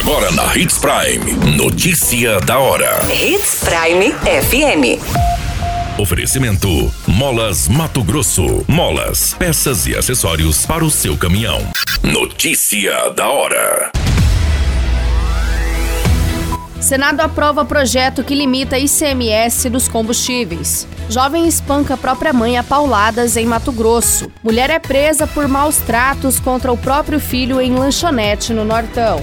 Agora na Hits Prime. Notícia da hora. Hits Prime FM. Oferecimento: Molas Mato Grosso. Molas, peças e acessórios para o seu caminhão. Notícia da hora. Senado aprova projeto que limita ICMS dos combustíveis. Jovem espanca própria mãe a pauladas em Mato Grosso. Mulher é presa por maus tratos contra o próprio filho em lanchonete no Nortão.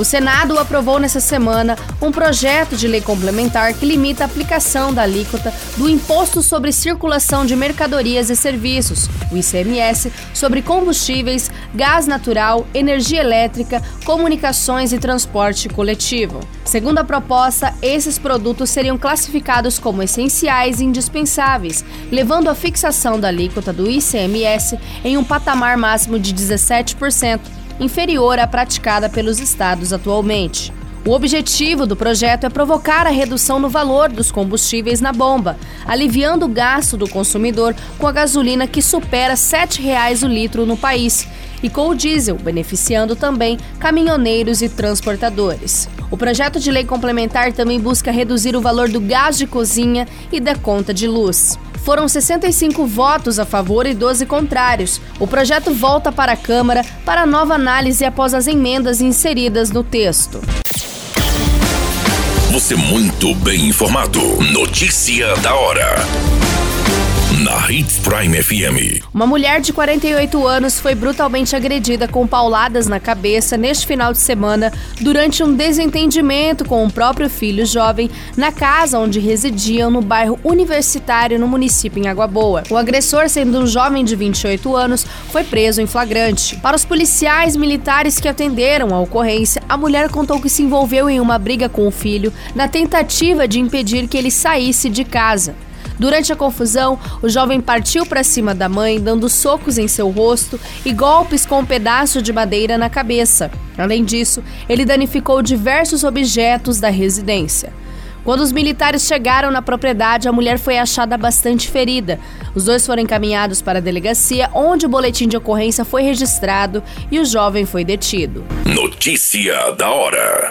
O Senado aprovou nessa semana um projeto de lei complementar que limita a aplicação da alíquota do Imposto sobre Circulação de Mercadorias e Serviços, o ICMS, sobre combustíveis, gás natural, energia elétrica, comunicações e transporte coletivo. Segundo a proposta, esses produtos seriam classificados como essenciais e indispensáveis, levando a fixação da alíquota do ICMS em um patamar máximo de 17% inferior à praticada pelos estados atualmente. O objetivo do projeto é provocar a redução no valor dos combustíveis na bomba, aliviando o gasto do consumidor com a gasolina que supera R$ 7,00 o litro no país e com o diesel, beneficiando também caminhoneiros e transportadores. O projeto de lei complementar também busca reduzir o valor do gás de cozinha e da conta de luz. Foram 65 votos a favor e 12 contrários. O projeto volta para a Câmara para nova análise após as emendas inseridas no texto. Você muito bem informado. Notícia da hora na Hits Prime FM. Uma mulher de 48 anos foi brutalmente agredida com pauladas na cabeça neste final de semana durante um desentendimento com o próprio filho jovem na casa onde residiam no bairro Universitário, no município em Água Boa. O agressor, sendo um jovem de 28 anos, foi preso em flagrante. Para os policiais militares que atenderam a ocorrência, a mulher contou que se envolveu em uma briga com o filho na tentativa de impedir que ele saísse de casa. Durante a confusão, o jovem partiu para cima da mãe, dando socos em seu rosto e golpes com um pedaço de madeira na cabeça. Além disso, ele danificou diversos objetos da residência. Quando os militares chegaram na propriedade, a mulher foi achada bastante ferida. Os dois foram encaminhados para a delegacia, onde o boletim de ocorrência foi registrado e o jovem foi detido. Notícia da hora.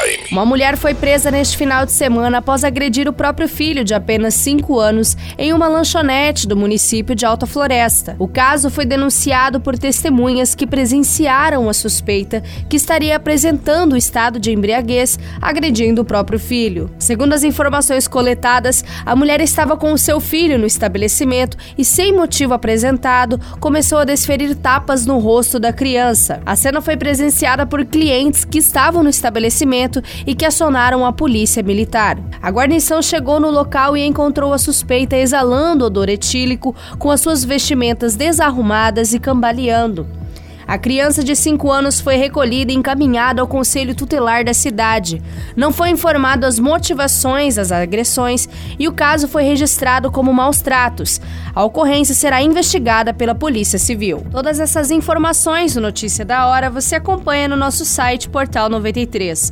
Uma mulher foi presa neste final de semana após agredir o próprio filho de apenas 5 anos em uma lanchonete do município de Alta Floresta. O caso foi denunciado por testemunhas que presenciaram a suspeita que estaria apresentando o estado de embriaguez agredindo o próprio filho. Segundo as informações coletadas, a mulher estava com o seu filho no estabelecimento e, sem motivo apresentado, começou a desferir tapas no rosto da criança. A cena foi presenciada por clientes que estavam no estabelecimento e que acionaram a polícia militar. A guarnição chegou no local e encontrou a suspeita exalando odor etílico, com as suas vestimentas desarrumadas e cambaleando. A criança de 5 anos foi recolhida e encaminhada ao conselho tutelar da cidade. Não foi informado as motivações das agressões e o caso foi registrado como maus tratos. A ocorrência será investigada pela Polícia Civil. Todas essas informações do Notícia da Hora você acompanha no nosso site Portal 93.